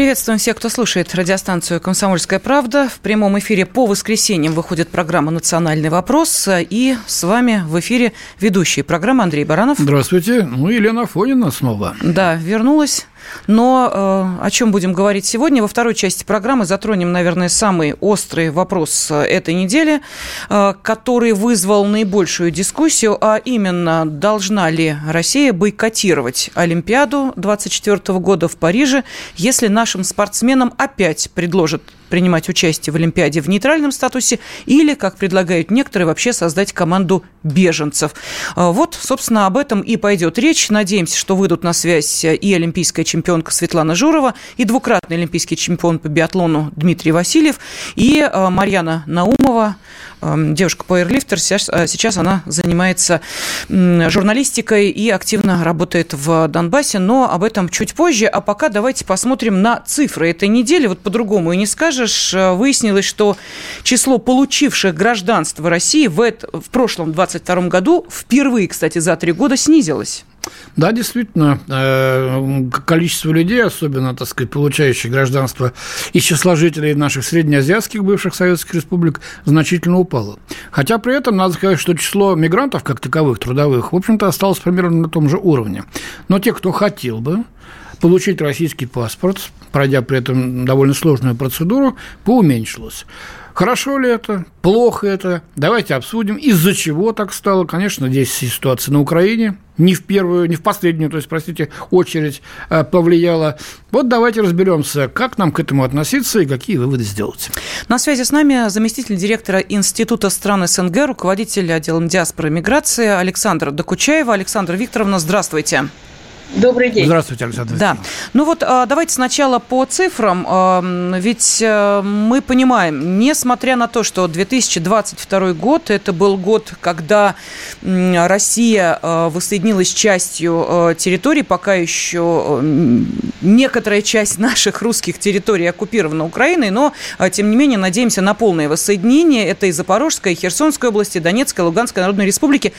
Приветствуем всех, кто слушает радиостанцию «Комсомольская правда». В прямом эфире по воскресеньям выходит программа «Национальный вопрос». И с вами в эфире ведущий программы Андрей Баранов. Здравствуйте. Ну, Елена Фонина снова. Да, вернулась. Но э, о чем будем говорить сегодня? Во второй части программы затронем, наверное, самый острый вопрос э, этой недели, э, который вызвал наибольшую дискуссию, а именно, должна ли Россия бойкотировать Олимпиаду 2024 года в Париже, если нашим спортсменам опять предложат принимать участие в Олимпиаде в нейтральном статусе или, как предлагают некоторые, вообще создать команду беженцев. Э, вот, собственно, об этом и пойдет речь. Надеемся, что выйдут на связь и олимпийская чемпионка Светлана Журова, и двукратный олимпийский чемпион по биатлону Дмитрий Васильев, и э, Марьяна Наумова, девушка-пауэрлифтер. Э, сейчас она занимается журналистикой и активно работает в Донбассе, но об этом чуть позже. А пока давайте посмотрим на цифры этой недели. Вот по-другому и не скажешь. Э, выяснилось, что число получивших гражданство России в, это, в прошлом 22 году впервые, кстати, за три года снизилось. Да, действительно, э, количество людей, особенно, так сказать, получающих гражданство из числа жителей наших среднеазиатских бывших советских республик, значительно упало. Хотя при этом надо сказать, что число мигрантов, как таковых, трудовых, в общем-то, осталось примерно на том же уровне. Но те, кто хотел бы, получить российский паспорт, пройдя при этом довольно сложную процедуру, поуменьшилось. Хорошо ли это? Плохо это? Давайте обсудим. Из-за чего так стало? Конечно, здесь ситуация на Украине не в первую, не в последнюю, то есть, простите, очередь э, повлияла. Вот давайте разберемся, как нам к этому относиться и какие выводы сделать. На связи с нами заместитель директора Института стран СНГ, руководитель отделом диаспоры и миграции Александра Докучаева. Александра Викторовна, здравствуйте. Добрый день. Здравствуйте, Александр. Да. Ну вот а, давайте сначала по цифрам. Ведь э, мы понимаем, несмотря на то, что 2022 год, это был год, когда Россия э, воссоединилась частью э, территорий, пока еще некоторая часть наших русских территорий оккупирована Украиной, но, тем не менее, надеемся на полное воссоединение. Это и Запорожская, и Херсонская области, Донецкая, Луганская Народной Республики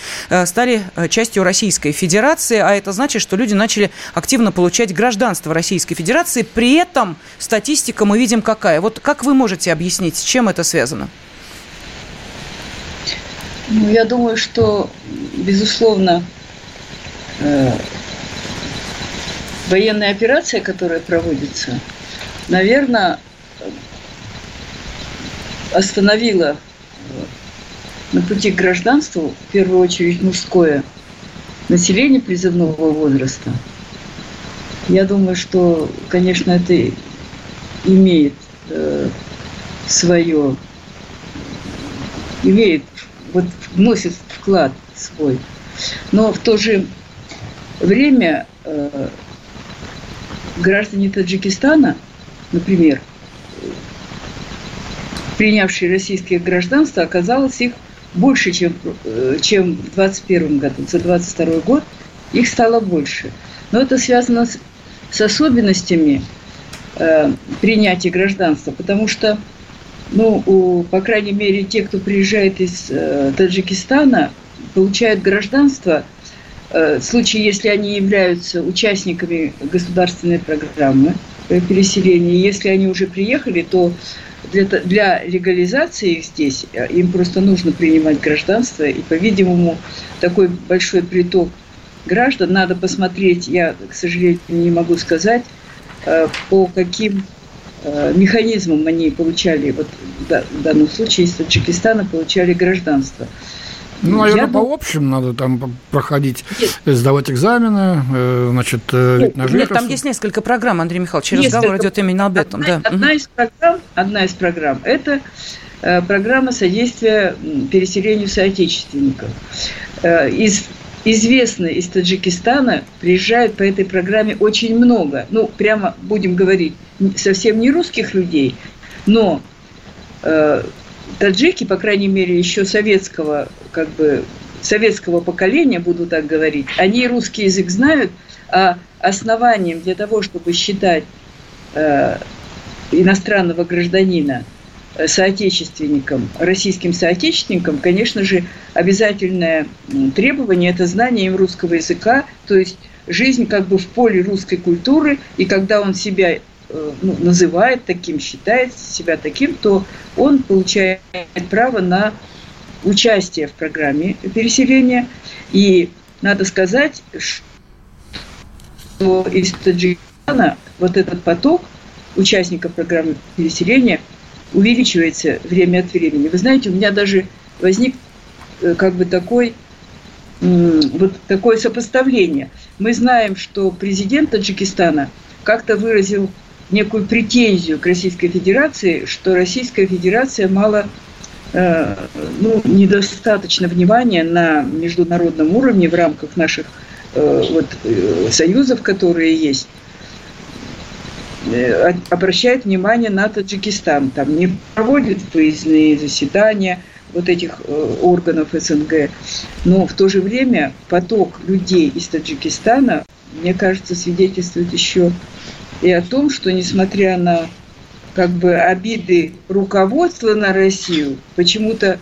стали частью Российской Федерации, а это значит, что люди начали активно получать гражданство Российской Федерации. При этом статистика мы видим какая. Вот как вы можете объяснить, с чем это связано? Ну, я думаю, что, безусловно, э, военная операция, которая проводится, наверное, остановила на пути к гражданству, в первую очередь, мужское – населения призывного возраста, я думаю, что, конечно, это имеет э, свое, имеет, вот вносит вклад свой. Но в то же время э, граждане Таджикистана, например, принявшие российское гражданство, оказалось их больше, чем, э, чем в 2021 году. За 2022 год их стало больше. Но это связано с, с особенностями э, принятия гражданства, потому что, ну, у, по крайней мере, те, кто приезжает из э, Таджикистана, получают гражданство э, в случае, если они являются участниками государственной программы переселения. Если они уже приехали, то для, для легализации их здесь э, им просто нужно принимать гражданство, и, по-видимому, такой большой приток граждан надо посмотреть, я, к сожалению, не могу сказать, э, по каким э, механизмам они получали, вот в данном случае из Таджикистана получали гражданство. Ну, наверное, я по общим надо там проходить, нет. сдавать экзамены, э, значит, э, нет, на Нет, там есть несколько программ, Андрей Михайлович, несколько. разговор идет именно об этом. Одна, да. одна, из программ, одна из программ – это э, программа содействия переселению соотечественников. Из известно из Таджикистана приезжают по этой программе очень много. Ну, прямо будем говорить, совсем не русских людей, но таджики, по крайней мере, еще советского, как бы, советского поколения, буду так говорить, они русский язык знают, а основанием для того, чтобы считать э, иностранного гражданина э, соотечественником, российским соотечественником, конечно же, обязательное требование – это знание им русского языка, то есть жизнь как бы в поле русской культуры, и когда он себя ну, называет таким, считает себя таким, то он получает право на участие в программе переселения. И надо сказать, что из Таджикистана вот этот поток участников программы переселения увеличивается время от времени. Вы знаете, у меня даже возник э, как бы такой вот такое сопоставление. Мы знаем, что президент Таджикистана как-то выразил некую претензию к Российской Федерации, что Российская Федерация мало э, ну, недостаточно внимания на международном уровне в рамках наших э, вот, союзов, которые есть, Э, обращает внимание на Таджикистан. Там не проводит выездные заседания вот этих э, органов СНГ. Но в то же время поток людей из Таджикистана, мне кажется, свидетельствует еще и о том, что несмотря на как бы обиды руководства на Россию, почему-то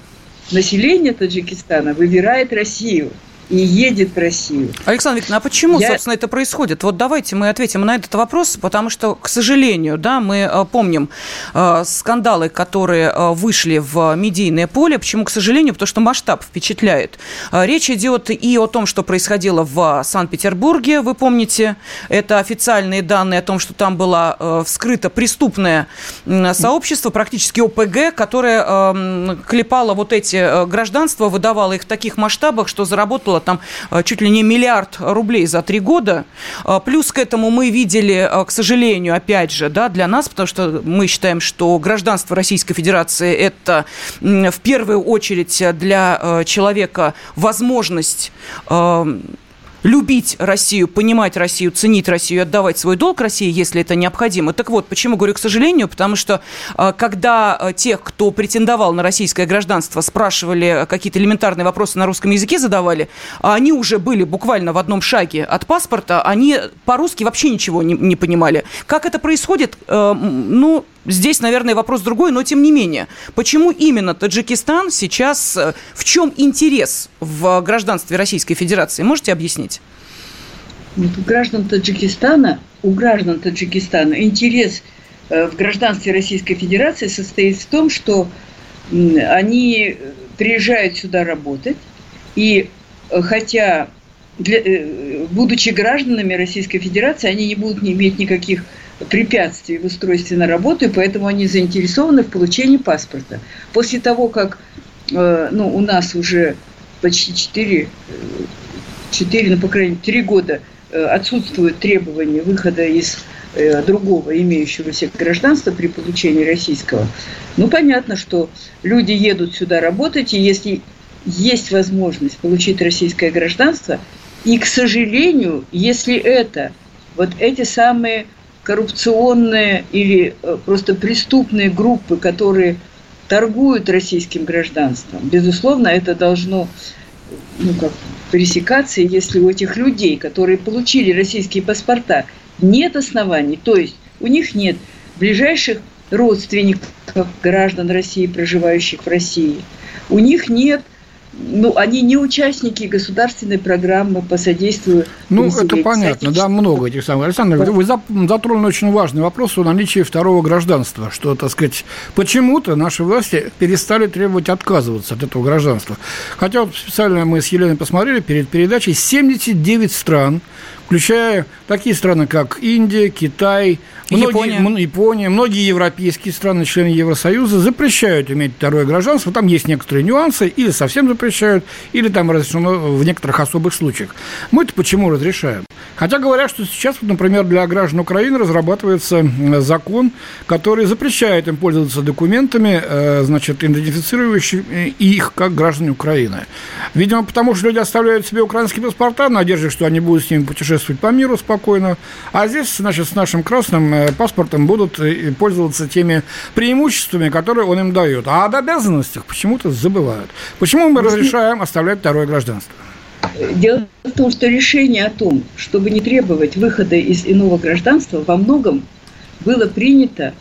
население Таджикистана выбирает Россию – и едет в Россию. Александр Викторович, а почему, Я... собственно, это происходит? Вот давайте мы ответим на этот вопрос, потому что, к сожалению, да, мы э, помним э, скандалы, которые э, вышли в медийное поле. Почему, к сожалению? Потому что масштаб впечатляет. Э, речь идет и о том, что происходило в Санкт-Петербурге, вы помните, это официальные данные о том, что там было э, вскрыто преступное сообщество, практически ОПГ, которое э, клепало вот эти гражданства, выдавало их в таких масштабах, что заработало заработала там э, чуть ли не миллиард рублей за три года. Э, плюс к этому мы видели, э, к сожалению, опять же, да, для нас, потому что мы считаем, что гражданство Российской Федерации – это в первую очередь для человека возможность любить Россию, понимать Россию, ценить Россию, отдавать свой долг России, если это необходимо. Так вот, почему говорю к сожалению? Потому что а, когда а, тех, кто претендовал на российское гражданство, спрашивали какие-то элементарные вопросы на русском языке задавали, а они уже были буквально в одном шаге от паспорта, они по-русски вообще ничего не, не понимали. Как это происходит? Э, ну, Здесь, наверное, вопрос другой, но тем не менее. Почему именно Таджикистан сейчас, э, в чем интерес в гражданстве Российской Федерации? Можете объяснить? У граждан Таджикистана, у граждан Таджикистана интерес э, в гражданстве Российской Федерации состоит в том, что они приезжают сюда работать, и э, хотя, для, будучи гражданами Российской Федерации, они не будут не иметь никаких препятствий в устройстве на работу, и поэтому они заинтересованы в получении паспорта. После того, как э, ну, у нас уже почти 4, 4 э, ну, по крайней мере, 3 года э, отсутствуют требования выхода из другого имеющегося гражданства при получении российского, ну, понятно, что люди едут сюда работать, и если есть возможность получить российское гражданство, и, к сожалению, если это вот эти самые коррупционные или э, просто преступные группы, которые торгуют российским гражданством. Безусловно, это должно ну, как, пресекаться, если у этих людей, которые получили российские паспорта, нет оснований, то есть у них нет ближайших родственников граждан России, проживающих в России, у них нет ну, они не участники государственной программы по содействию. Ну, это понятно, да, много этих самых. Александр, да. вы затронули очень важный вопрос о наличии второго гражданства, что, так сказать, почему-то наши власти перестали требовать отказываться от этого гражданства. Хотя вот специально мы с Еленой посмотрели перед передачей 79 стран включая такие страны, как Индия, Китай, многие, Япония. Япония, многие европейские страны, члены Евросоюза, запрещают иметь второе гражданство. Там есть некоторые нюансы, или совсем запрещают или там разрешено в некоторых особых случаях. Мы это почему разрешаем? Хотя говорят, что сейчас, например, для граждан Украины разрабатывается закон, который запрещает им пользоваться документами, э, значит, идентифицирующими их как граждане Украины. Видимо, потому что люди оставляют себе украинские паспорта надежде, что они будут с ними путешествовать по миру спокойно. А здесь, значит, с нашим красным э, паспортом будут э, пользоваться теми преимуществами, которые он им дает. А об обязанностях почему-то забывают. Почему мы разрешаем оставлять второе гражданство? Дело в том, что решение о том, чтобы не требовать выхода из иного гражданства, во многом было принято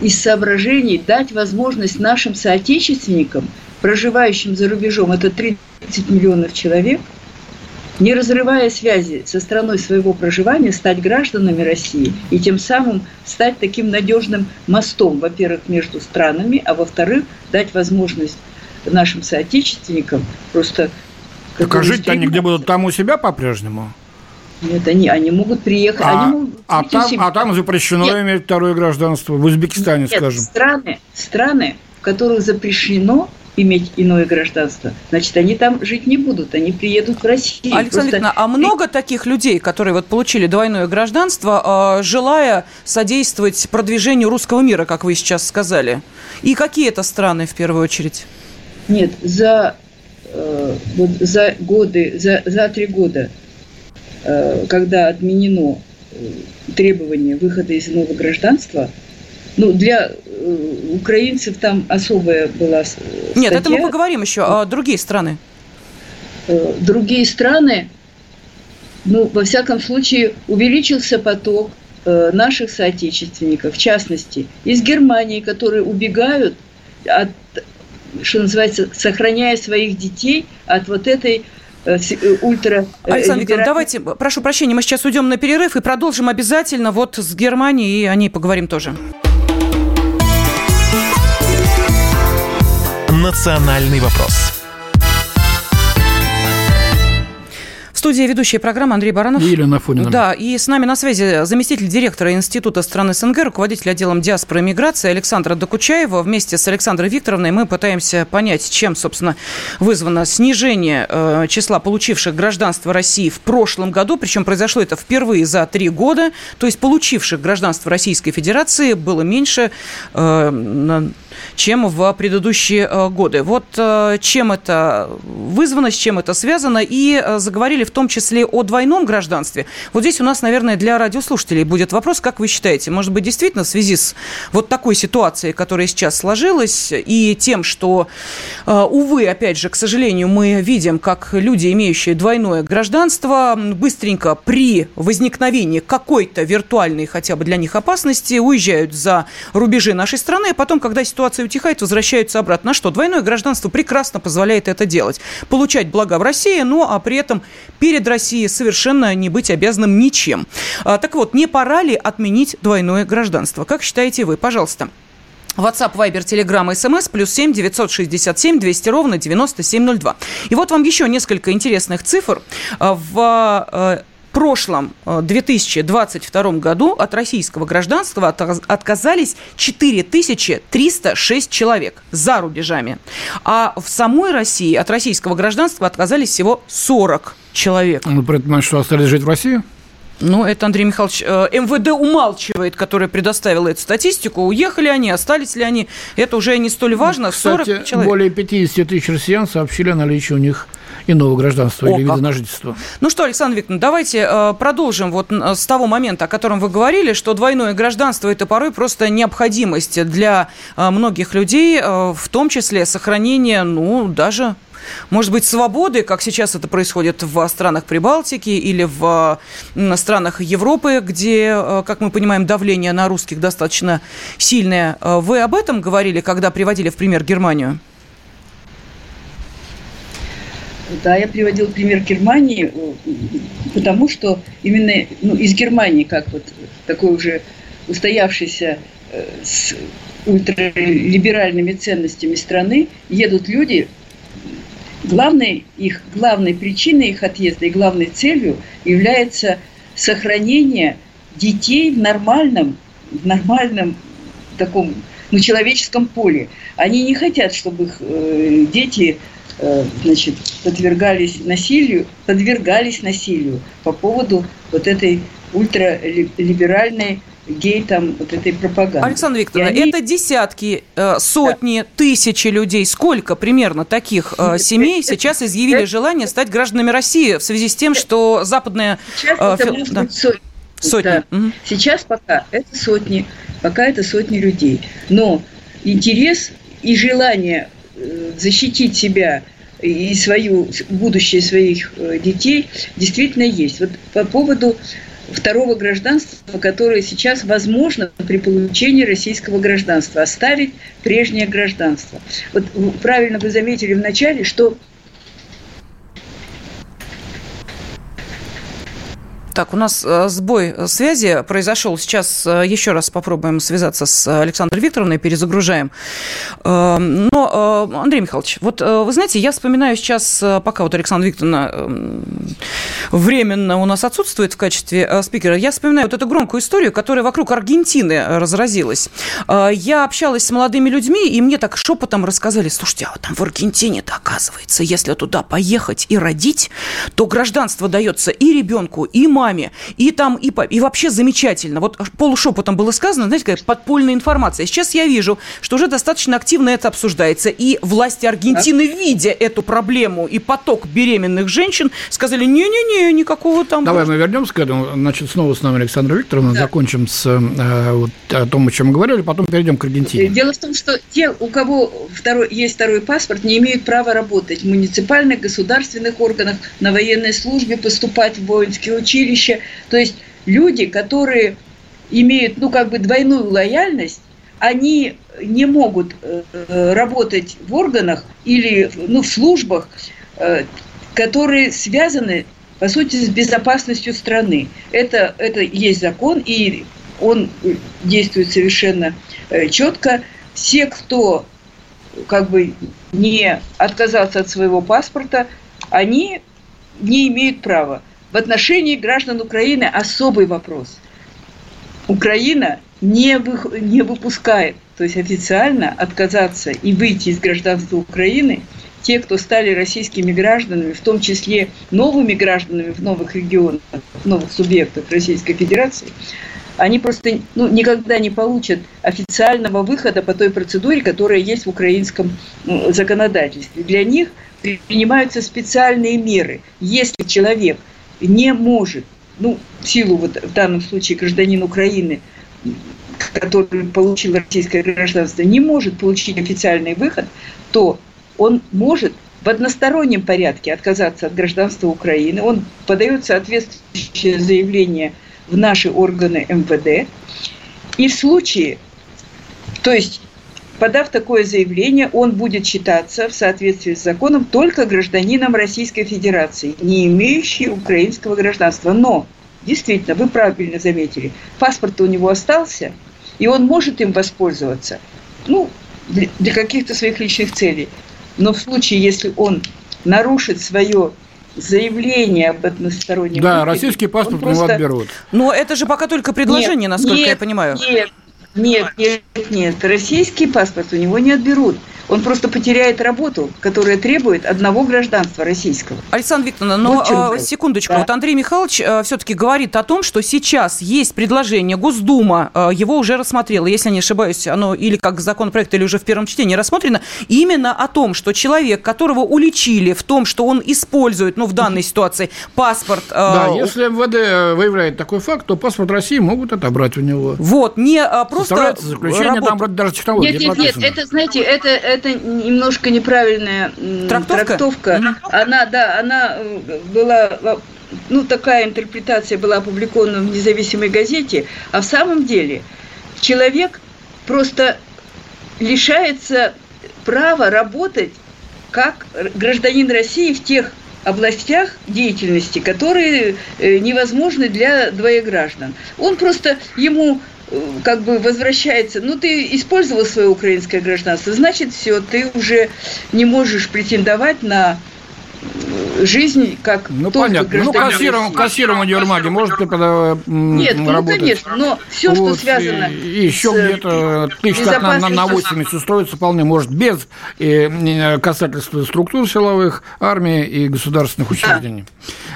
из соображений дать возможность нашим соотечественникам, проживающим за рубежом, это 30 миллионов человек, не разрывая связи со страной своего проживания, стать гражданами России и тем самым стать таким надежным мостом, во-первых, между странами, а во-вторых, дать возможность нашим соотечественникам просто так жить они где будут? Там у себя по-прежнему? Нет, они, они могут приехать. А, они могут а, там, а там запрещено нет. иметь второе гражданство. В Узбекистане, нет, скажем. Страны, страны, в которых запрещено иметь иное гражданство, значит, они там жить не будут, они приедут в Россию. Александр Просто... а много таких людей, которые вот получили двойное гражданство, а, желая содействовать продвижению русского мира, как вы сейчас сказали? И какие это страны в первую очередь? Нет, за Э, вот за годы, за, за три года, э, когда отменено э, требование выхода из иного гражданства, ну, для украинцев там особая была статья. Нет, это мы поговорим еще. А другие страны? Другие страны, ну, во всяком случае, увеличился поток наших соотечественников, в частности, из Германии, которые убегают от что называется, сохраняя своих детей от вот этой э, э, ультра... Э, Александр Викторович, давайте, прошу прощения, мы сейчас уйдем на перерыв и продолжим обязательно вот с Германией, и о ней поговорим тоже. Национальный вопрос. студии ведущая программа Андрей Баранов. И Елена Фонина. Да, и с нами на связи заместитель директора Института стран СНГ, руководитель отделом диаспоры и миграции Александра Докучаева. Вместе с Александрой Викторовной мы пытаемся понять, чем, собственно, вызвано снижение э, числа получивших гражданство России в прошлом году. Причем произошло это впервые за три года. То есть получивших гражданство Российской Федерации было меньше э, чем в предыдущие э, годы. Вот э, чем это вызвано, с чем это связано, и э, заговорили в том числе о двойном гражданстве. Вот здесь у нас, наверное, для радиослушателей будет вопрос, как вы считаете, может быть, действительно в связи с вот такой ситуацией, которая сейчас сложилась, и тем, что, увы, опять же, к сожалению, мы видим, как люди, имеющие двойное гражданство, быстренько при возникновении какой-то виртуальной хотя бы для них опасности уезжают за рубежи нашей страны, а потом, когда ситуация ситуация утихает, возвращаются обратно. На что? Двойное гражданство прекрасно позволяет это делать. Получать блага в России, но а при этом перед Россией совершенно не быть обязанным ничем. А, так вот, не пора ли отменить двойное гражданство? Как считаете вы? Пожалуйста. WhatsApp, Viber, Telegram, SMS, плюс 7 967 200 ровно 9702. И вот вам еще несколько интересных цифр. А, в а, прошлом 2022 э, году от российского гражданства отказались 4306 человек за рубежами. А в самой России от российского гражданства отказались всего 40 человек. Ну, при этом, что остались жить в России? Ну, это Андрей Михайлович э, МВД умалчивает, который предоставил эту статистику. Уехали они, остались ли они, это уже не столь важно. Кстати, 40 человек. более 50 тысяч россиян сообщили о наличии у них иного гражданства О, или вида на жительство. Ну что, Александр Викторович, давайте э, продолжим вот с того момента, о котором вы говорили, что двойное гражданство – это порой просто необходимость для э, многих людей, э, в том числе сохранение, ну, даже может быть, свободы, как сейчас это происходит в странах Прибалтики или в странах Европы, где, как мы понимаем, давление на русских достаточно сильное. Вы об этом говорили, когда приводили в пример Германию? Да, я приводил пример Германии, потому что именно ну, из Германии, как вот такой уже устоявшийся э, с ультралиберальными ценностями страны, едут люди, главной, их, главной причиной их отъезда и главной целью является сохранение детей в нормальном, в нормальном таком ну, человеческом поле. Они не хотят, чтобы их э, дети значит, подвергались насилию, подвергались насилию по поводу вот этой ультралиберальной гей там вот этой пропаганды. Александра Викторовна, они... это десятки, э, сотни, да. тысячи людей. Сколько примерно таких э, семей сейчас изъявили желание стать гражданами России в связи с тем, что западная... Сейчас э, это может да. быть сотни. Сотни. Да. Угу. Сейчас пока это сотни, пока это сотни людей. Но интерес и желание э, защитить себя и свою будущее своих э, детей действительно есть. Вот по поводу второго гражданства, которое сейчас возможно при получении российского гражданства, оставить прежнее гражданство. Вот правильно вы заметили вначале, что Так, у нас э, сбой связи произошел. Сейчас э, еще раз попробуем связаться с Александрой Викторовной, перезагружаем. Эм, но, э, Андрей Михайлович, вот вы знаете, я вспоминаю сейчас, пока вот Александра Викторовна эм, временно у нас отсутствует в качестве спикера, я вспоминаю вот эту громкую историю, которая вокруг Аргентины разразилась. Я общалась с молодыми людьми, и мне так шепотом рассказали, слушайте, а вот там в Аргентине-то, оказывается, если туда поехать и родить, то гражданство дается и ребенку, и маме, и там, и, и вообще замечательно. Вот полушепотом было сказано, знаете, как подпольная информация. Сейчас я вижу, что уже достаточно активно это обсуждается, и власти Аргентины, видя эту проблему и поток беременных женщин, сказали, не-не-не, никакого там... Давай мы вернемся к этому. Значит, снова с нами Александра Викторовна. Да. Закончим с э, вот, о том, о чем мы говорили, потом перейдем к Аргентине. Дело в том, что те, у кого второй, есть второй паспорт, не имеют права работать в муниципальных, государственных органах, на военной службе, поступать в воинские училища, училища. То есть люди, которые имеют, ну, как бы двойную лояльность, они не могут э, работать в органах или ну, в службах, э, которые связаны, по сути, с безопасностью страны. Это, это есть закон, и он действует совершенно э, четко. Все, кто как бы не отказался от своего паспорта, они не имеют права. В отношении граждан Украины особый вопрос. Украина не, вы, не выпускает, то есть официально отказаться и выйти из гражданства Украины те, кто стали российскими гражданами, в том числе новыми гражданами в новых регионах, в новых субъектах Российской Федерации, они просто ну, никогда не получат официального выхода по той процедуре, которая есть в украинском ну, законодательстве. Для них принимаются специальные меры. Если человек – не может, ну, в силу вот в данном случае гражданин Украины, который получил российское гражданство, не может получить официальный выход, то он может в одностороннем порядке отказаться от гражданства Украины. Он подает соответствующее заявление в наши органы МВД. И в случае, то есть Подав такое заявление, он будет считаться в соответствии с законом только гражданином Российской Федерации, не имеющий украинского гражданства. Но, действительно, вы правильно заметили, паспорт у него остался, и он может им воспользоваться, ну, для, для каких-то своих личных целей. Но в случае, если он нарушит свое заявление об одностороннем... Да, выходе, российский паспорт просто... у него отберут. Но это же пока только предложение, нет, насколько нет, я понимаю. Нет, нет, нет, нет. Российский паспорт у него не отберут он просто потеряет работу, которая требует одного гражданства российского. Александра Викторовна, но вот секундочку, да. вот Андрей Михайлович э, все-таки говорит о том, что сейчас есть предложение, Госдума э, его уже рассмотрела, если не ошибаюсь, оно или как законопроект, или уже в первом чтении рассмотрено, именно о том, что человек, которого уличили в том, что он использует, ну, в данной ситуации, паспорт... Э, да, если МВД выявляет такой факт, то паспорт России могут отобрать у него. Вот, не просто... заключение, работ... там вроде даже технологии Нет, нет, нет, это, знаете, это, это немножко неправильная трактовка. трактовка. Mm-hmm. Она, да, она э, была ну, такая интерпретация была опубликована в независимой газете, а в самом деле человек просто лишается права работать как гражданин России в тех областях деятельности, которые э, невозможны для двоеграждан. Он просто, ему как бы возвращается, ну ты использовал свое украинское гражданство, значит все, ты уже не можешь претендовать на жизнь как ну, только понятно. Ну, кассиром, кассиром универмаге может когда Нет, ну, работать. конечно, но все, вот, что связано и, еще где-то тысяч как на, на 80 устроиться вполне может без э, касательства структур силовых, армии и государственных учреждений.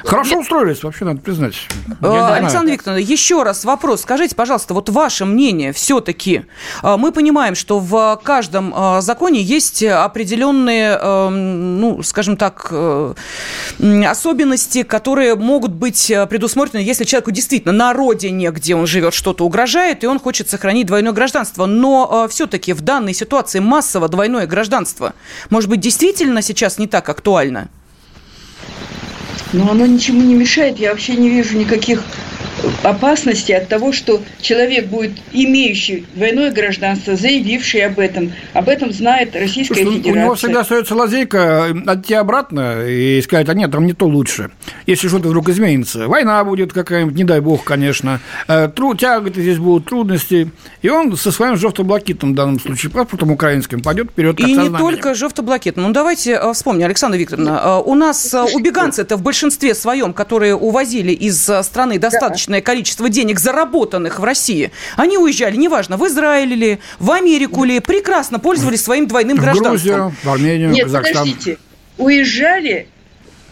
Да. Хорошо Я... устроились, вообще, надо признать. Я Александр Викторович, еще раз вопрос. Скажите, пожалуйста, вот ваше мнение все-таки. Мы понимаем, что в каждом законе есть определенные, ну, скажем так, э, особенности, которые могут быть э, предусмотрены, если человеку действительно на родине, где он живет, что-то угрожает, и он хочет сохранить двойное гражданство. Но э, все-таки в данной ситуации массово двойное гражданство, может быть, действительно сейчас не так актуально? Но оно ничему не мешает. Я вообще не вижу никаких опасности от того, что человек будет имеющий двойное гражданство, заявивший об этом. Об этом знает Российская Слушай, Федерация. У него всегда остается лазейка отойти обратно и сказать, а нет, там не то лучше. Если что-то вдруг изменится. Война будет какая-нибудь, не дай бог, конечно. Э, тру, тяготы здесь будут, трудности. И он со своим жовто-блакитным, в данном случае, паспортом украинским, пойдет вперед. И не только жовто-блакитным. Ну, давайте э, вспомним, Александра Викторовна, э, у нас убеганцы это в большинстве своем, которые увозили из страны достаточно достаточное количество денег, заработанных в России, они уезжали, неважно, в Израиль или в Америку ли, прекрасно пользовались своим двойным в гражданством. Грузию, в Армению, Нет, Казахстан. подождите, уезжали,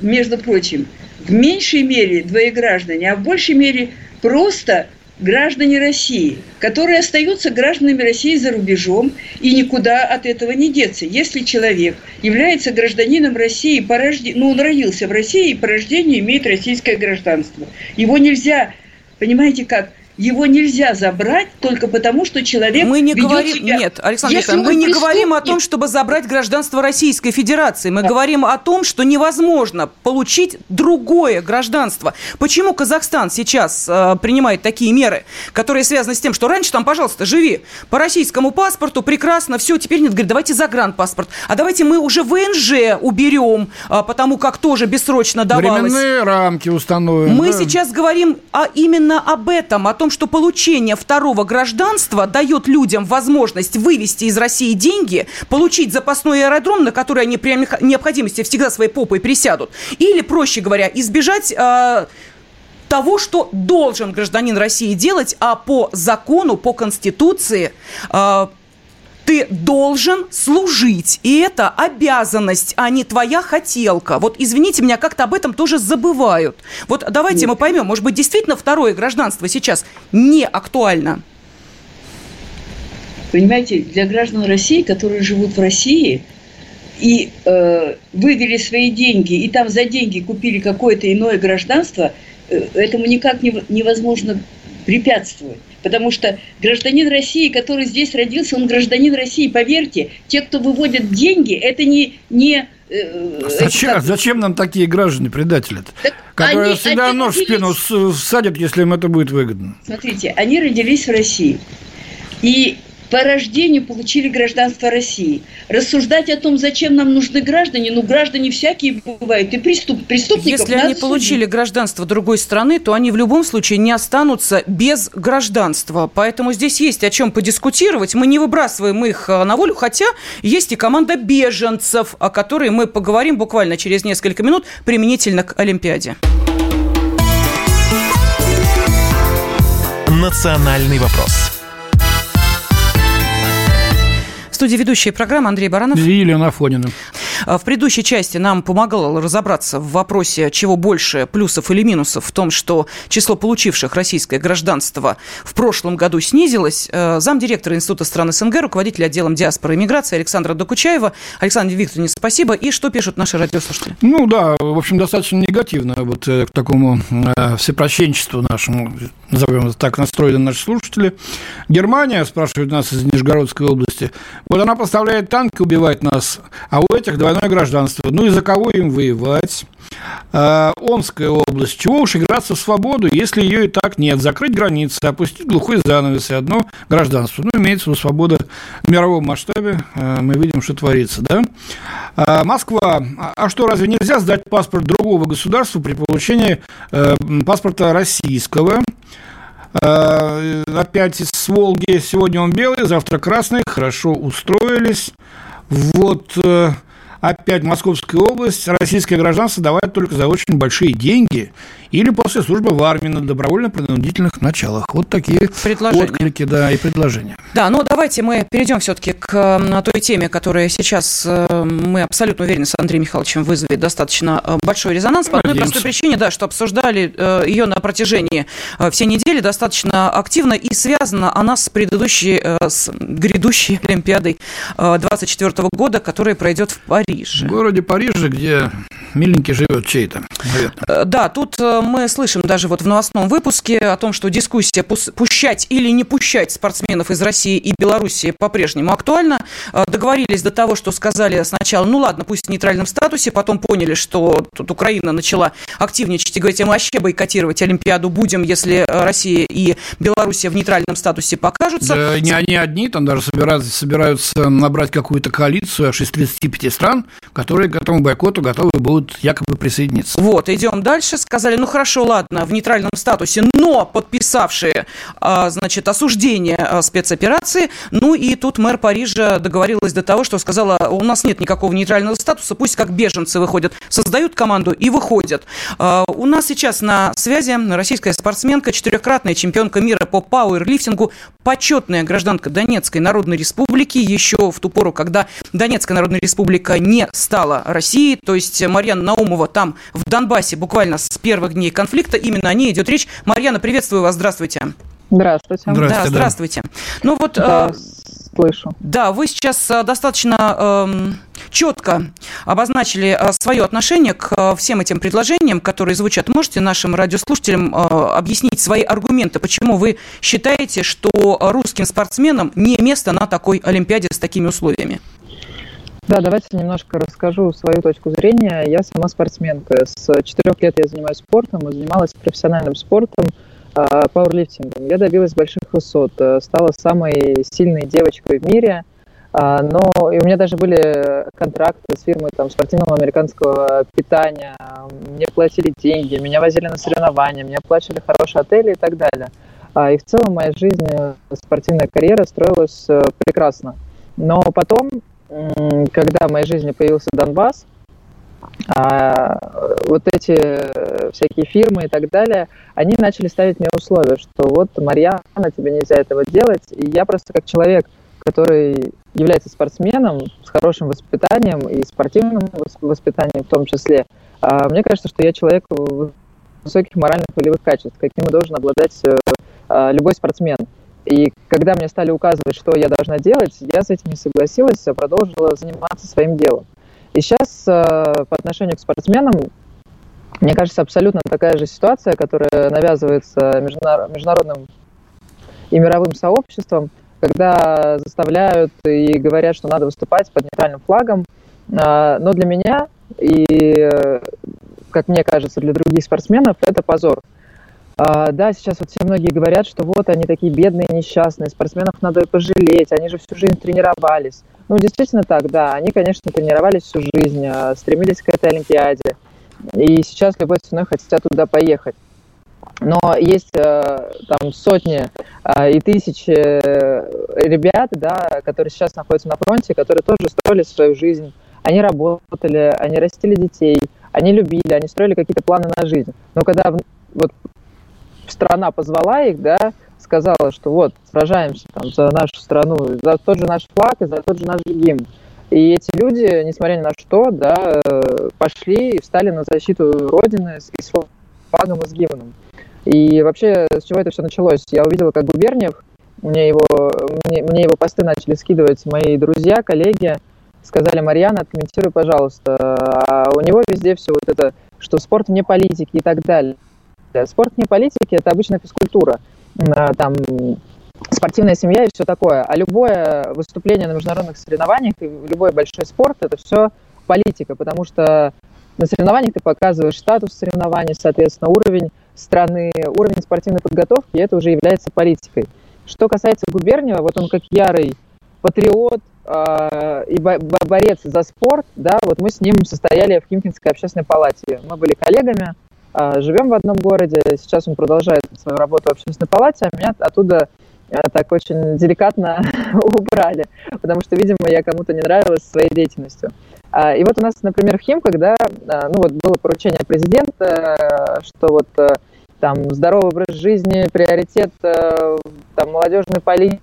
между прочим, в меньшей мере двоеграждане, а в большей мере просто граждане России, которые остаются гражданами России за рубежом, и никуда от этого не деться. Если человек является гражданином России, по рожде... ну, он родился в России и по рождению имеет российское гражданство, его нельзя Понимаете как? Его нельзя забрать только потому, что человек мы не говорим, себя... Нет, Александр Викторович, мы не говорим о том, чтобы забрать гражданство Российской Федерации. Мы да. говорим о том, что невозможно получить другое гражданство. Почему Казахстан сейчас э, принимает такие меры, которые связаны с тем, что раньше там, пожалуйста, живи по российскому паспорту, прекрасно, все, теперь нет, говорит, давайте загранпаспорт. А давайте мы уже ВНЖ уберем, э, потому как тоже бессрочно давалось. Временные рамки установим. Мы да. сейчас говорим а именно об этом, о том, том, что получение второго гражданства дает людям возможность вывести из России деньги, получить запасной аэродром, на который они при необходимости всегда своей попой присядут, или, проще говоря, избежать э, того, что должен гражданин России делать, а по закону, по Конституции э, ты должен служить. И это обязанность, а не твоя хотелка. Вот извините меня, как-то об этом тоже забывают. Вот давайте Нет. мы поймем, может быть, действительно второе гражданство сейчас не актуально? Понимаете, для граждан России, которые живут в России, и э, вывели свои деньги, и там за деньги купили какое-то иное гражданство, э, этому никак не, невозможно препятствовать. Потому что гражданин России, который здесь родился, он гражданин России. Поверьте, те, кто выводят деньги, это не... не э, зачем, как... зачем нам такие граждане, предатели которые они, всегда они нож родились... в спину садят, если им это будет выгодно? Смотрите, они родились в России. И по рождению получили гражданство России. Рассуждать о том, зачем нам нужны граждане, ну, граждане всякие бывают, и преступ, преступников Если они получили судить. гражданство другой страны, то они в любом случае не останутся без гражданства. Поэтому здесь есть о чем подискутировать. Мы не выбрасываем их э, на волю, хотя есть и команда беженцев, о которой мы поговорим буквально через несколько минут применительно к Олимпиаде. Национальный вопрос студии ведущая программы Андрей Баранов. И Елена Афонина. В предыдущей части нам помогало разобраться в вопросе, чего больше, плюсов или минусов в том, что число получивших российское гражданство в прошлом году снизилось. Э, замдиректора Института стран СНГ, руководитель отделом диаспоры и миграции Александра Докучаева. Александр Викторович, спасибо. И что пишут наши радиослушатели? Ну да, в общем, достаточно негативно вот э, к такому э, всепрощенчеству нашему, назовем это так, настроены наши слушатели. Германия, спрашивает нас из Нижегородской области, вот она поставляет танки убивать нас, а у этих двойное гражданство. Ну и за кого им воевать? А, Омская область. Чего уж играться в свободу, если ее и так нет? Закрыть границы, опустить глухой занавес и одно гражданство. Ну, имеется в виду свобода в мировом масштабе. А, мы видим, что творится, да? А, Москва. А что, разве нельзя сдать паспорт другого государства при получении э, паспорта российского? Опять с Волги. Сегодня он белый, завтра красный. Хорошо устроились. Вот э, опять Московская область, российское гражданство давать только за очень большие деньги или после службы в армии на добровольно-принудительных началах. Вот такие отклики, да, и предложения. Да, но давайте мы перейдем все-таки к той теме, которая сейчас, э, мы абсолютно уверены, с Андреем Михайловичем вызовет достаточно э, большой резонанс. По одной простой причине, да, что обсуждали э, ее на протяжении всей недели достаточно активно, и связана она с предыдущей, с грядущей Олимпиадой 24 года, которая пройдет в Париже. В городе Париже, где миленький живет чей-то, наверное. Да, тут мы слышим даже вот в новостном выпуске о том, что дискуссия пущать или не пущать спортсменов из России и Белоруссии по-прежнему актуальна. Э, договорились до того, что сказали сначала, ну ладно, пусть в нейтральном статусе, потом поняли, что тут Украина начала активничать и говорить, мы вообще бойкотировать Олимпиаду будем, если Россия и Белоруссия в нейтральном статусе покажутся. Да, не они одни, там даже собираются, собираются набрать какую-то коалицию аж из 35 стран, которые к этому бойкоту готовы будут якобы присоединиться. Вот, идем дальше. Сказали, ну хорошо, ладно, в нейтральном статусе, но подписавшие, а, значит, осуждение а, спецоперации. Ну и тут мэр Парижа договорилась до того, что сказала, у нас нет никакого нейтрального статуса, пусть как беженцы выходят, создают команду и выходят. А, у нас сейчас на связи российская спортсменка, четырехкратная чемпионка мира по пауэрлифтингу, почетная гражданка Донецкой Народной Республики, еще в ту пору, когда Донецкая Народная Республика не стала Россией, то есть Марьяна Наумова там в Донбассе буквально с первых дней конфликта, именно о ней идет речь. Марьяна, приветствую вас, здравствуйте. Здравствуйте. Здравствуйте. Да, здравствуйте. Ну вот... Да, э, слышу. Да, вы сейчас э, достаточно э, четко обозначили э, свое отношение к всем этим предложениям, которые звучат. Можете нашим радиослушателям э, объяснить свои аргументы, почему вы считаете, что русским спортсменам не место на такой Олимпиаде с такими условиями? Да, давайте немножко расскажу свою точку зрения. Я сама спортсменка. С четырех лет я занимаюсь спортом и занималась профессиональным спортом, а, пауэрлифтингом. Я добилась больших высот, э, стала самой сильной девочкой в мире. А, но и у меня даже были контракты с фирмой там, спортивного американского питания. Мне платили деньги, меня возили на соревнования, мне оплачивали хорошие отели и так далее. А, и в целом моя жизнь, э, спортивная карьера строилась э, прекрасно. Но потом когда в моей жизни появился Донбасс, а, вот эти э, всякие фирмы и так далее, они начали ставить мне условия, что вот, Марьяна, тебе нельзя этого делать. И я просто как человек, который является спортсменом с хорошим воспитанием и спортивным воспитанием в том числе, а, мне кажется, что я человек высоких моральных волевых качеств, каким должен обладать э, а, любой спортсмен. И когда мне стали указывать, что я должна делать, я с этим не согласилась, а продолжила заниматься своим делом. И сейчас э, по отношению к спортсменам, мне кажется, абсолютно такая же ситуация, которая навязывается международным и мировым сообществом, когда заставляют и говорят, что надо выступать под нейтральным флагом. А, но для меня и, э, как мне кажется, для других спортсменов это позор. А, да, сейчас вот все многие говорят, что вот они такие бедные, несчастные, спортсменов надо пожалеть, они же всю жизнь тренировались. Ну, действительно так, да, они, конечно, тренировались всю жизнь, а, стремились к этой Олимпиаде, и сейчас любой ценой хотят туда поехать. Но есть э, там сотни э, и тысячи ребят, да, которые сейчас находятся на фронте, которые тоже строили свою жизнь. Они работали, они растили детей, они любили, они строили какие-то планы на жизнь. Но когда вот страна позвала их, да, сказала, что вот, сражаемся там за нашу страну, за тот же наш флаг и за тот же наш гимн. И эти люди, несмотря ни на что, да, э, пошли и встали на защиту Родины с, с флагом и с гимном. И вообще, с чего это все началось? Я увидела, как Губерниев, мне его, мне, мне его посты начали скидывать мои друзья, коллеги, сказали, Марьяна, откомментируй, пожалуйста. А у него везде все вот это, что спорт вне политики и так далее. Спорт не политики, это обычная физкультура. Там спортивная семья и все такое. А любое выступление на международных соревнованиях и любой большой спорт – это все политика, потому что на соревнованиях ты показываешь статус соревнований, соответственно, уровень страны, уровень спортивной подготовки, и это уже является политикой. Что касается Губерниева, вот он как ярый патриот э, и борец за спорт, да, вот мы с ним состояли в Химкинской общественной палате. Мы были коллегами, а, живем в одном городе, сейчас он продолжает свою работу в общественной палате, а меня оттуда а, так очень деликатно убрали, потому что, видимо, я кому-то не нравилась своей деятельностью. А, и вот у нас, например, в Химках, да, а, ну вот было поручение президента, что вот э, там здоровый образ жизни, приоритет э, там, молодежной политики,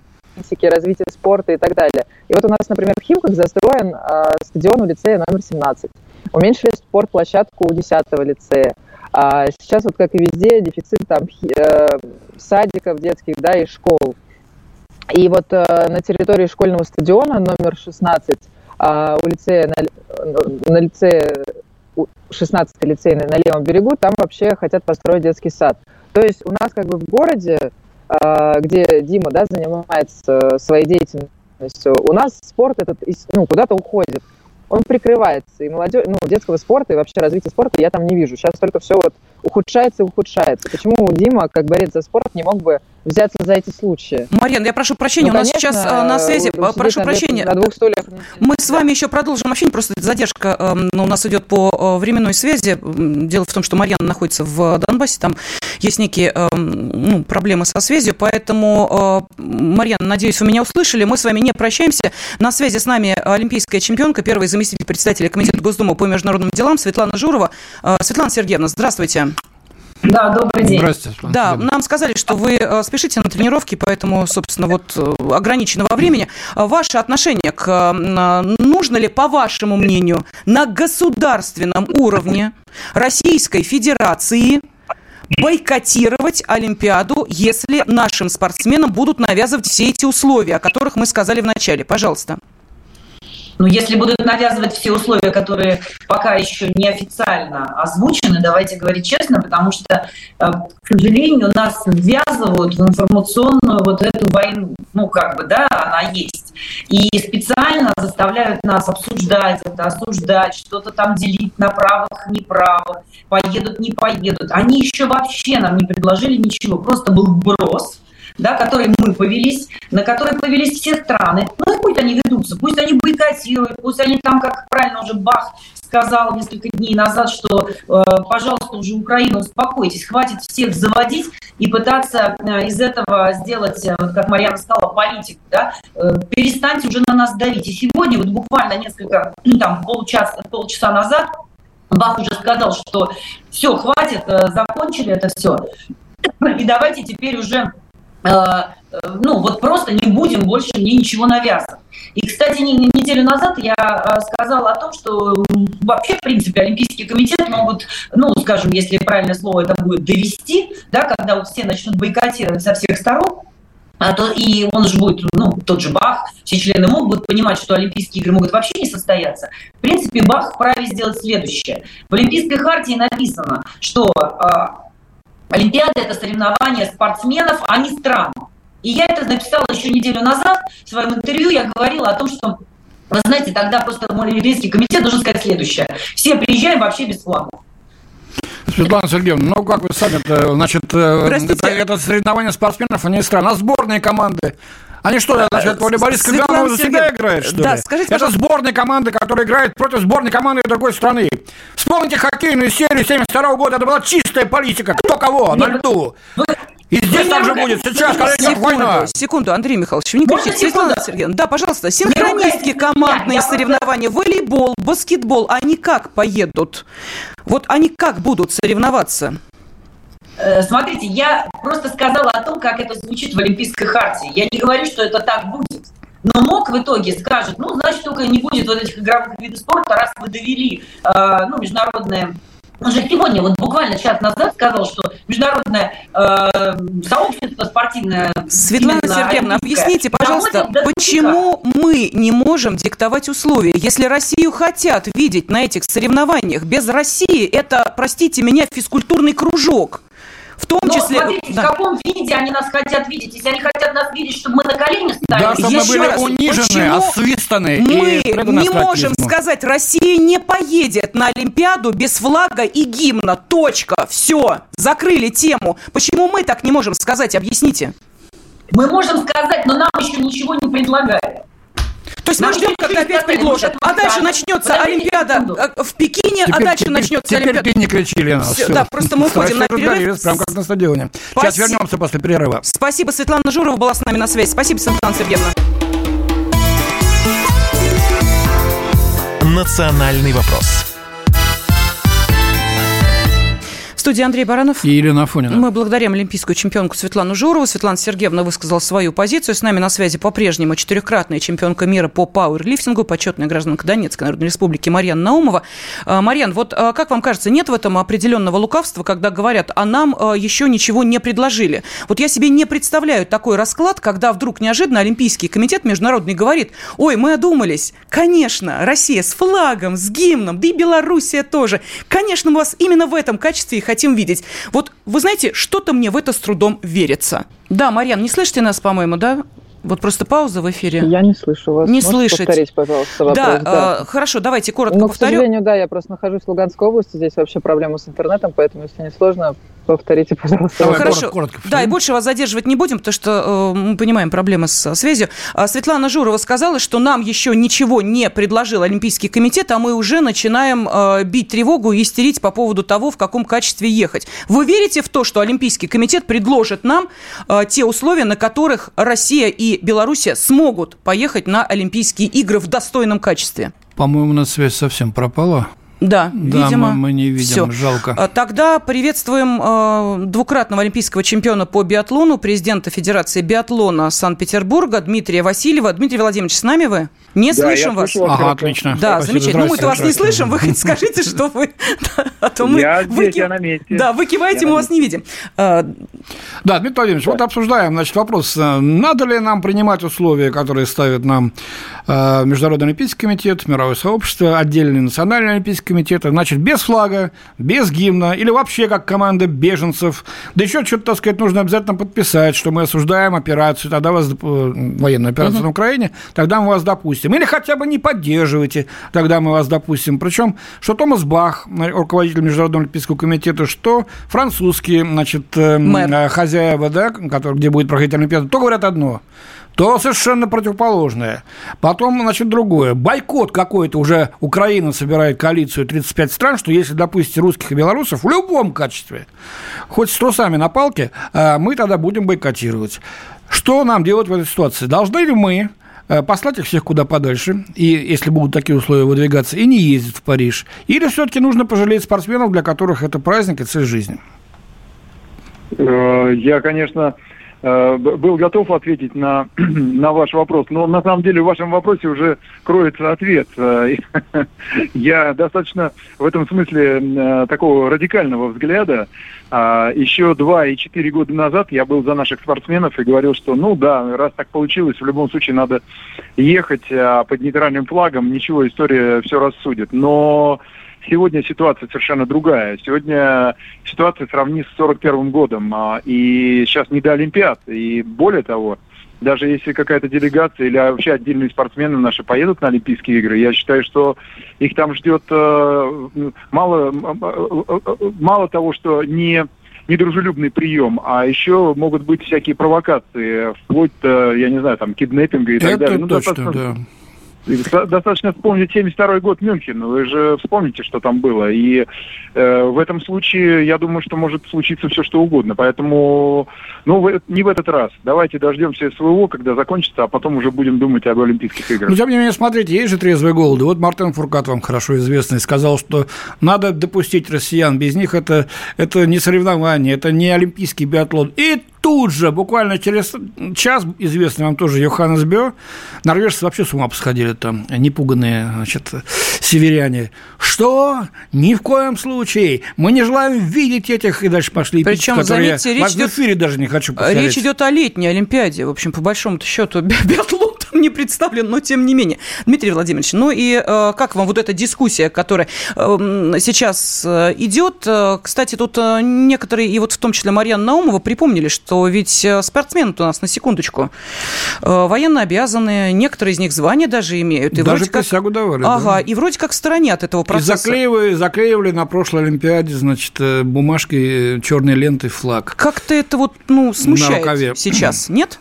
развития спорта и так далее. И вот у нас, например, в Химках застроен э, стадион у лицея номер 17. Уменьшили спортплощадку у 10 лицея. А сейчас вот как и везде дефицит там э, садиков детских, да, и школ. И вот э, на территории школьного стадиона номер 16 а у лицея на, на лицее 16 лицей на левом берегу, там вообще хотят построить детский сад. То есть у нас как бы в городе, где Дима да, занимается своей деятельностью, у нас спорт этот ну, куда-то уходит. Он прикрывается. И молодежь, ну, детского спорта и вообще развития спорта я там не вижу. Сейчас только все вот ухудшается и ухудшается. Почему Дима, как борец за спорт, не мог бы взяться за эти случаи. Марьяна, я прошу прощения, ну, у нас конечно, сейчас э, на связи, прошу прощения. На двух стульях. Мы с вами еще продолжим общение, просто задержка э, у нас идет по э, временной связи. Дело в том, что Марьяна находится в Донбассе, там есть некие э, ну, проблемы со связью, поэтому, э, Марьяна, надеюсь, вы меня услышали. Мы с вами не прощаемся. На связи с нами олимпийская чемпионка, первый заместитель председателя Комитета Госдумы по международным делам Светлана Журова. Э, Светлана Сергеевна, здравствуйте. Да, добрый день. Здравствуйте. Да, нам сказали, что вы э, спешите на тренировки, поэтому, собственно, вот э, ограниченного времени. А ваше отношение к... Э, нужно ли, по вашему мнению, на государственном уровне Российской Федерации бойкотировать Олимпиаду, если нашим спортсменам будут навязывать все эти условия, о которых мы сказали в начале? Пожалуйста. Но если будут навязывать все условия, которые пока еще неофициально озвучены, давайте говорить честно, потому что, э, к сожалению, нас ввязывают в информационную вот эту войну. Ну, как бы, да, она есть. И специально заставляют нас обсуждать это, осуждать, что-то там делить на правых, неправых, поедут, не поедут. Они еще вообще нам не предложили ничего, просто был брос – да, который мы повелись, на который повелись все страны. Ну и пусть они ведутся, пусть они бойкотируют, пусть они там, как правильно уже Бах сказал несколько дней назад, что, э, пожалуйста, уже Украина, успокойтесь, хватит всех заводить и пытаться э, из этого сделать, э, как Марьяна сказала, политику, да, э, перестаньте уже на нас давить. И сегодня, вот буквально несколько, ну, там, полчаса, полчаса назад, Бах уже сказал, что все, хватит, э, закончили это все. И давайте теперь уже ну, вот просто не будем больше мне ничего навязывать. И, кстати, неделю назад я э, сказала о том, что вообще, в принципе, Олимпийский комитет могут, ну, скажем, если правильное слово это будет, довести, да, когда вот все начнут бойкотировать со всех сторон, а то и он же будет, ну, тот же Бах, все члены МОК будут понимать, что Олимпийские игры могут вообще не состояться. В принципе, Бах вправе сделать следующее. В Олимпийской хартии написано, что Олимпиада – это соревнования спортсменов, а не стран. И я это написала еще неделю назад в своем интервью. Я говорила о том, что, вы знаете, тогда просто мой Олимпийский комитет должен сказать следующее. Все приезжаем вообще бесплатно. Светлана Сергеевна, ну как вы сами, значит, это, это соревнования спортсменов, а не стран, а сборные команды. Они что, значит, волейболистка Галанова за себя играет, что да, ли? Скажите, Это сборная команда, которая играет против сборной команды другой страны. Вспомните хоккейную серию 72 года, это была чистая политика. Кто кого, на льду. И здесь так же будет. Сейчас, секунду, война. Секунду, Андрей Михайлович, не кричите. Светлана Сергеевна, да, пожалуйста, синхронистки командные соревнования, волейбол, баскетбол, они как поедут? Вот они как будут соревноваться? Э, смотрите, я просто сказала о том, как это звучит в Олимпийской хартии. Я не говорю, что это так будет. Но МОК в итоге скажет, ну, значит, только не будет вот этих игровых видов спорта, раз вы довели э, ну, международное он же сегодня, вот буквально час назад сказал, что международное э, сообщество спортивное... Светлана Сергеевна, объясните, пожалуйста, почему мы не можем диктовать условия? Если Россию хотят видеть на этих соревнованиях, без России это, простите меня, физкультурный кружок. В том Но числе... смотрите, да. в каком виде они нас хотят видеть. Если они хотят нас видеть, чтобы мы на колени стали... Да, чтобы Еще мы были раз, унижены, освистаны. Мы не можем сказать, Россия не поедет на Олимпиаду без флага и гимна. Точка. Все. Закрыли тему. Почему мы так не можем сказать? Объясните. Мы можем сказать, но нам еще ничего не предлагают. То есть мы ждем, когда опять предложат. А дальше начнется Олимпиада э, в Пекине, а дальше начнется Олимпиада. Теперь ты не кричи, Лена. Да, просто мы уходим на перерыв. Прям как на стадионе. Сейчас вернемся после перерыва. Спасибо, Светлана Журова была с нами на связи. Спасибо, Светлана Сергеевна. «Национальный вопрос» студии Андрей Баранов. И Елена Афонина. Мы благодарим олимпийскую чемпионку Светлану Журову. Светлана Сергеевна высказала свою позицию. С нами на связи по-прежнему четырехкратная чемпионка мира по пауэрлифтингу, почетная гражданка Донецкой Народной Республики Марьяна Наумова. А, Марьян, вот а, как вам кажется, нет в этом определенного лукавства, когда говорят, а нам а, еще ничего не предложили? Вот я себе не представляю такой расклад, когда вдруг неожиданно Олимпийский комитет международный говорит, ой, мы одумались, конечно, Россия с флагом, с гимном, да и Белоруссия тоже. Конечно, мы вас именно в этом качестве и хотим видеть. Вот вы знаете, что-то мне в это с трудом верится. Да, Марьян, не слышите нас, по-моему, да? Вот просто пауза в эфире. Я не слышу вас. Не Можете слышать. повторить, пожалуйста, вопрос? Да, да. Э, хорошо, давайте коротко ну, повторю. к сожалению, да, я просто нахожусь в Луганской области, здесь вообще проблема с интернетом, поэтому, если не сложно, Повторите, пожалуйста. Давай, Хорошо. Коротко, коротко да, и больше вас задерживать не будем, потому что э, мы понимаем проблемы с связью. А Светлана Журова сказала, что нам еще ничего не предложил Олимпийский комитет, а мы уже начинаем э, бить тревогу и истерить по поводу того, в каком качестве ехать. Вы верите в то, что Олимпийский комитет предложит нам э, те условия, на которых Россия и Белоруссия смогут поехать на Олимпийские игры в достойном качестве? По-моему, на связь совсем пропала. Да, да видимо. Мы, мы не видим, все. жалко. А, тогда приветствуем э, двукратного олимпийского чемпиона по биатлону, президента Федерации биатлона Санкт-Петербурга Дмитрия Васильева. Дмитрий Владимирович, с нами вы? Не да, слышим вас. Ага, хорошо. отлично. Да, Спасибо. замечательно. Ну, мы-то вас не слышим, вы хоть скажите, что вы... А то мы... Я здесь, я на месте. Да, вы киваете, мы вас не видим. А, да, Дмитрий Владимирович, вот обсуждаем, значит, вопрос, надо ли нам принимать условия, которые ставит нам э, Международный Олимпийский комитет, Мировое сообщество, отдельный Национальный Олимпийский комитет, значит, без флага, без гимна или вообще как команда беженцев. Да еще что-то, так сказать, нужно обязательно подписать, что мы осуждаем операцию, тогда вас, э, военную операцию угу. на Украине, тогда мы вас допустим. Или хотя бы не поддерживайте, тогда мы вас допустим. Причем, что Томас Бах, руководитель Международного Олимпийского комитета, что французские, значит, э, Мэр. хозяева, да, который, где будет проходить Олимпиада, то говорят одно – то совершенно противоположное. Потом, значит, другое. Бойкот какой-то уже Украина собирает коалицию 35 стран, что если допустите русских и белорусов в любом качестве, хоть с трусами на палке, а, мы тогда будем бойкотировать. Что нам делать в этой ситуации? Должны ли мы э, послать их всех куда подальше, и если будут такие условия выдвигаться, и не ездить в Париж? Или все-таки нужно пожалеть спортсменов, для которых это праздник и цель жизни? Э, я, конечно, был готов ответить на, на ваш вопрос, но на самом деле в вашем вопросе уже кроется ответ. Э, я достаточно в этом смысле э, такого радикального взгляда. А, Еще два и четыре года назад я был за наших спортсменов и говорил, что ну да, раз так получилось, в любом случае надо ехать а под нейтральным флагом, ничего, история все рассудит. Но Сегодня ситуация совершенно другая. Сегодня ситуация сравни с 41 годом. А, и сейчас не до Олимпиад. И более того, даже если какая-то делегация или вообще отдельные спортсмены наши поедут на Олимпийские игры, я считаю, что их там ждет э, мало, мало того, что не недружелюбный прием, а еще могут быть всякие провокации, вплоть до, я не знаю, там, киднеппинга и так Это далее. Ну, точно, да. Достаточно вспомнить 72 год Мюнхен. Вы же вспомните, что там было. И э, в этом случае, я думаю, что может случиться все, что угодно. Поэтому, ну, в, не в этот раз. Давайте дождемся СВО, когда закончится, а потом уже будем думать об Олимпийских играх. Ну, тем не менее, смотрите, есть же трезвые голоды. Вот Мартин Фуркат вам хорошо известный сказал, что надо допустить россиян. Без них это, это не соревнование, это не олимпийский биатлон. И тут же, буквально через час, известный вам тоже Йоханнес Бё, норвежцы вообще с ума посходили там, непуганные, значит, северяне. Что? Ни в коем случае. Мы не желаем видеть этих, и дальше пошли Причем, эпитеты, заметьте, речь идет, в эфире даже не хочу повторять. Речь идет о летней Олимпиаде, в общем, по большому счету, биатлон не представлен, но тем не менее. Дмитрий Владимирович, ну и э, как вам вот эта дискуссия, которая э, сейчас э, идет? Э, кстати, тут э, некоторые, и вот в том числе Марьяна Наумова, припомнили, что ведь спортсмены у нас, на секундочку, военно обязаны, некоторые из них звания даже имеют. И даже присягу как... давали. Ага, да. и вроде как в стороне от этого процесса. И заклеивали, заклеивали на прошлой Олимпиаде, значит, бумажкой черной лентой флаг. Как-то это вот, ну, смущает сейчас, нет?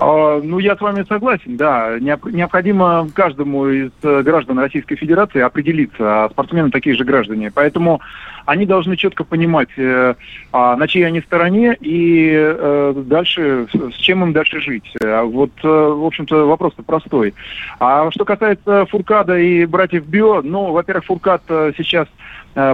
А, ну, я с вами согласен, да. Необходимо каждому из э, граждан Российской Федерации определиться, а спортсмены такие же граждане. Поэтому они должны четко понимать, э, а, на чьей они стороне и э, дальше, с чем им дальше жить. Вот, в общем-то, вопрос-то простой. А что касается Фуркада и братьев Био, ну, во-первых, Фуркад сейчас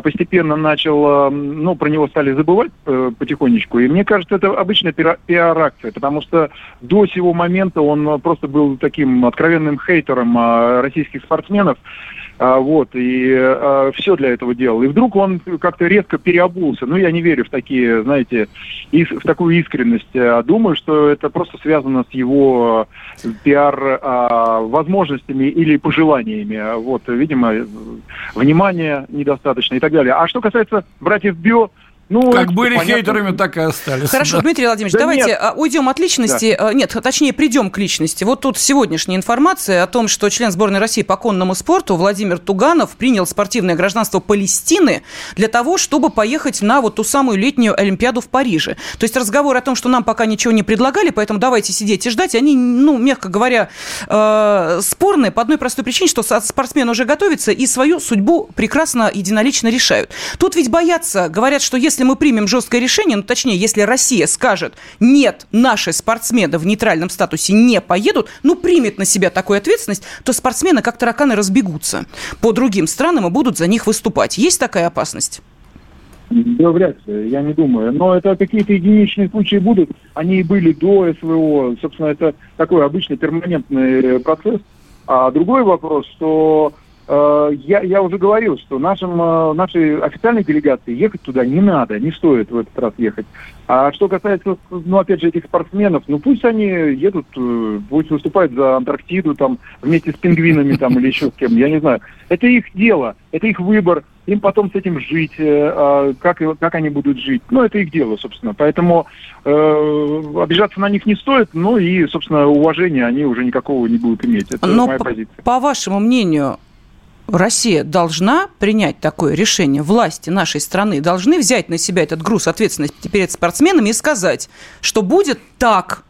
постепенно начал, э, ну, про него стали забывать э, потихонечку. И мне кажется, это обычная пиар-акция, потому что до сего момента он просто был таким откровенным хейтером российских спортсменов. А, вот, и а, все для этого делал. И вдруг он как-то резко переобулся. Ну, я не верю в такие, знаете, ис- в такую искренность. А думаю, что это просто связано с его пиар а, или пожеланиями. Вот, видимо, внимания недостаточно и так далее. А что касается братьев Био, ну, как были понятно. хейтерами, так и остались. Хорошо, да. Дмитрий Владимирович, да давайте нет. А, уйдем от личности. Да. Нет, точнее, придем к личности. Вот тут сегодняшняя информация о том, что член сборной России по конному спорту Владимир Туганов принял спортивное гражданство Палестины для того, чтобы поехать на вот ту самую летнюю Олимпиаду в Париже. То есть разговор о том, что нам пока ничего не предлагали, поэтому давайте сидеть и ждать, они, ну, мягко говоря, э, спорные по одной простой причине, что спортсмен уже готовится и свою судьбу прекрасно единолично решают. Тут ведь боятся, говорят, что если если мы примем жесткое решение, ну, точнее, если Россия скажет, нет, наши спортсмены в нейтральном статусе не поедут, ну, примет на себя такую ответственность, то спортсмены как тараканы разбегутся по другим странам и будут за них выступать. Есть такая опасность? Да, вряд ли, я не думаю. Но это какие-то единичные случаи будут. Они и были до СВО. Собственно, это такой обычный перманентный процесс. А другой вопрос, что Э, я, я уже говорил, что нашим, э, нашей официальной делегации ехать туда не надо, не стоит в этот раз ехать. А что касается, ну, опять же, этих спортсменов, ну, пусть они едут, э, пусть выступают за Антарктиду, там, вместе с пингвинами, там, или еще с кем, я не знаю. Это их дело, это их выбор, им потом с этим жить, а как, как они будут жить. Ну, это их дело, собственно. Поэтому э, обижаться на них не стоит, ну, и, собственно, уважения они уже никакого не будут иметь. Это Но моя позиция. по вашему мнению, Россия должна принять такое решение, власти нашей страны должны взять на себя этот груз ответственности перед спортсменами и сказать, что будет так.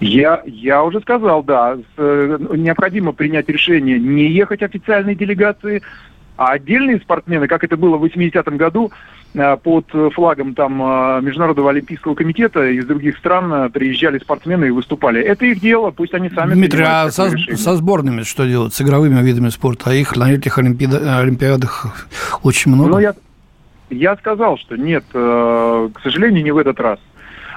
Я, я уже сказал, да, э, необходимо принять решение не ехать официальной делегации, а отдельные спортсмены, как это было в 80-м году, под флагом там э, Международного олимпийского комитета из других стран э, приезжали спортсмены и выступали. Это их дело, пусть они сами Дмитрий, а со, со сборными что делать, с игровыми видами спорта? А их на этих олимпиада, олимпиадах очень много? Ну, я, я сказал, что нет, к сожалению, не в этот раз.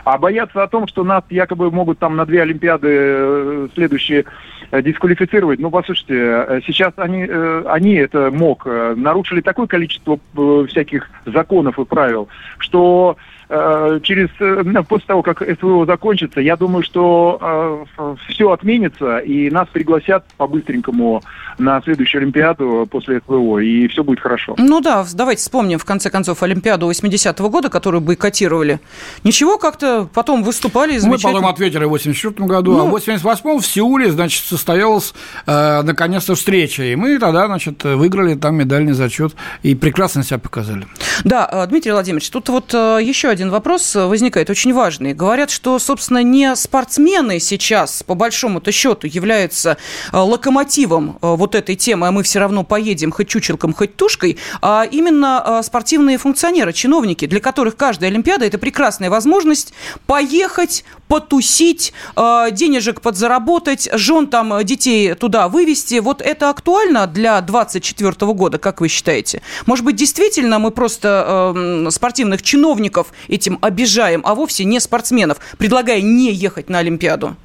А бояться о том, что нас якобы могут там на две Олимпиады следующие Э, дисквалифицировать. Ну, послушайте, э, сейчас они, э, они это МОК, нарушили такое количество всяких законов и правил, что Э, через, э, после того, как СВО закончится, я думаю, что э, все отменится, и нас пригласят по-быстренькому на следующую Олимпиаду после СВО, и все будет хорошо. Ну да, давайте вспомним, в конце концов, Олимпиаду 80-го года, которую бойкотировали. Ничего, как-то потом выступали Мы потом ответили в 84 году, ну, а в 88-м в Сеуле, значит, состоялась э, наконец-то встреча, и мы тогда, значит, выиграли там медальный зачет, и прекрасно себя показали. Да, Дмитрий Владимирович, тут вот еще один вопрос возникает очень важный. Говорят, что, собственно, не спортсмены сейчас, по большому-то счету, являются э, локомотивом э, вот этой темы, а мы все равно поедем хоть чучелком, хоть тушкой, а именно э, спортивные функционеры, чиновники, для которых каждая Олимпиада – это прекрасная возможность поехать, потусить, денежек подзаработать, жен там детей туда вывести. Вот это актуально для 2024 года, как вы считаете? Может быть, действительно мы просто э, спортивных чиновников этим обижаем, а вовсе не спортсменов, предлагая не ехать на Олимпиаду?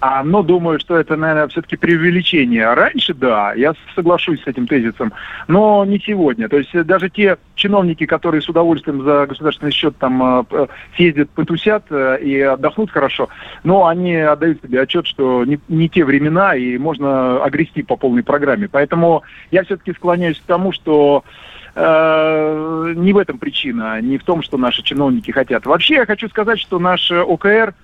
А, но думаю, что это, наверное, все-таки преувеличение. Раньше, да, я соглашусь с этим тезисом, но не сегодня. То есть э, даже те чиновники, которые с удовольствием за государственный счет там э, съездят, потусят э, и отдохнут хорошо, но они отдают себе отчет, что не, не те времена, и можно огрести по полной программе. Поэтому я все-таки склоняюсь к тому, что э, не в этом причина, не в том, что наши чиновники хотят. Вообще я хочу сказать, что наш ОКР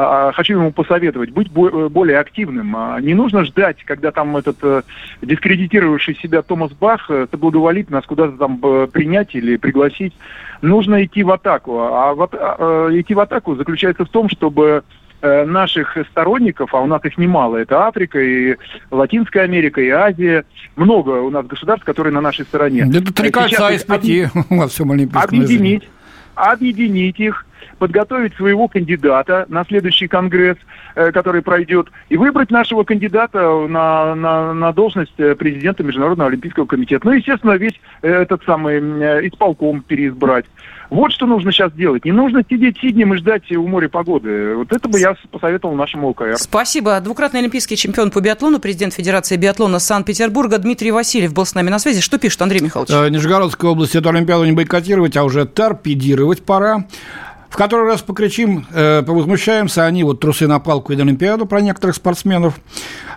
а, хочу ему посоветовать быть более активным. А, не нужно ждать, когда там этот э, дискредитировавший себя Томас Бах э, соблаговолит нас куда-то там э, принять или пригласить. Нужно идти в атаку. А, а идти в атаку заключается в том, чтобы э, наших сторонников, а у нас их немало, это Африка и Латинская Америка, и Азия, много у нас государств, которые на нашей стороне. Это три кольца из пяти всем Объединить, объединить их, подготовить своего кандидата на следующий конгресс, э, который пройдет, и выбрать нашего кандидата на, на, на должность э, президента Международного Олимпийского комитета. Ну, естественно, весь э, этот самый исполком переизбрать. Вот что нужно сейчас делать. Не нужно сидеть сиднем и ждать у моря погоды. Вот это бы я посоветовал нашему ОКР. Спасибо. Двукратный олимпийский чемпион по биатлону, президент Федерации биатлона Санкт-Петербурга Дмитрий Васильев был с нами на связи. Что пишет Андрей Михайлович? Нижегородская область эту Олимпиаду не бойкотировать, а уже торпедировать пора в который раз покричим, э, повозмущаемся, они вот трусы на палку и на Олимпиаду про некоторых спортсменов.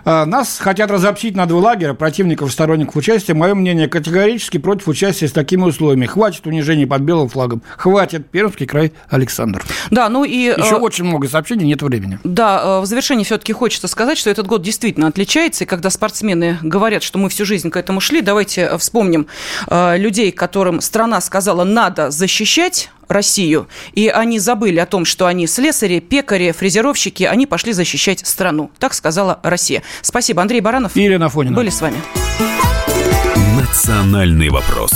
Э, нас хотят разобщить на два лагеря, противников и сторонников участия. Мое мнение категорически против участия с такими условиями. Хватит унижений под белым флагом. Хватит. Пермский край, Александр. Да, ну и... Еще э... очень много сообщений, нет времени. Да, э, в завершении все-таки хочется сказать, что этот год действительно отличается. И когда спортсмены говорят, что мы всю жизнь к этому шли, давайте э, вспомним э, людей, которым страна сказала «надо защищать», Россию, и они забыли о том, что они слесари, пекари, фрезеровщики, они пошли защищать страну. Так сказала Россия. Спасибо. Андрей Баранов. И Елена Фонина. Были с вами. Национальный вопрос.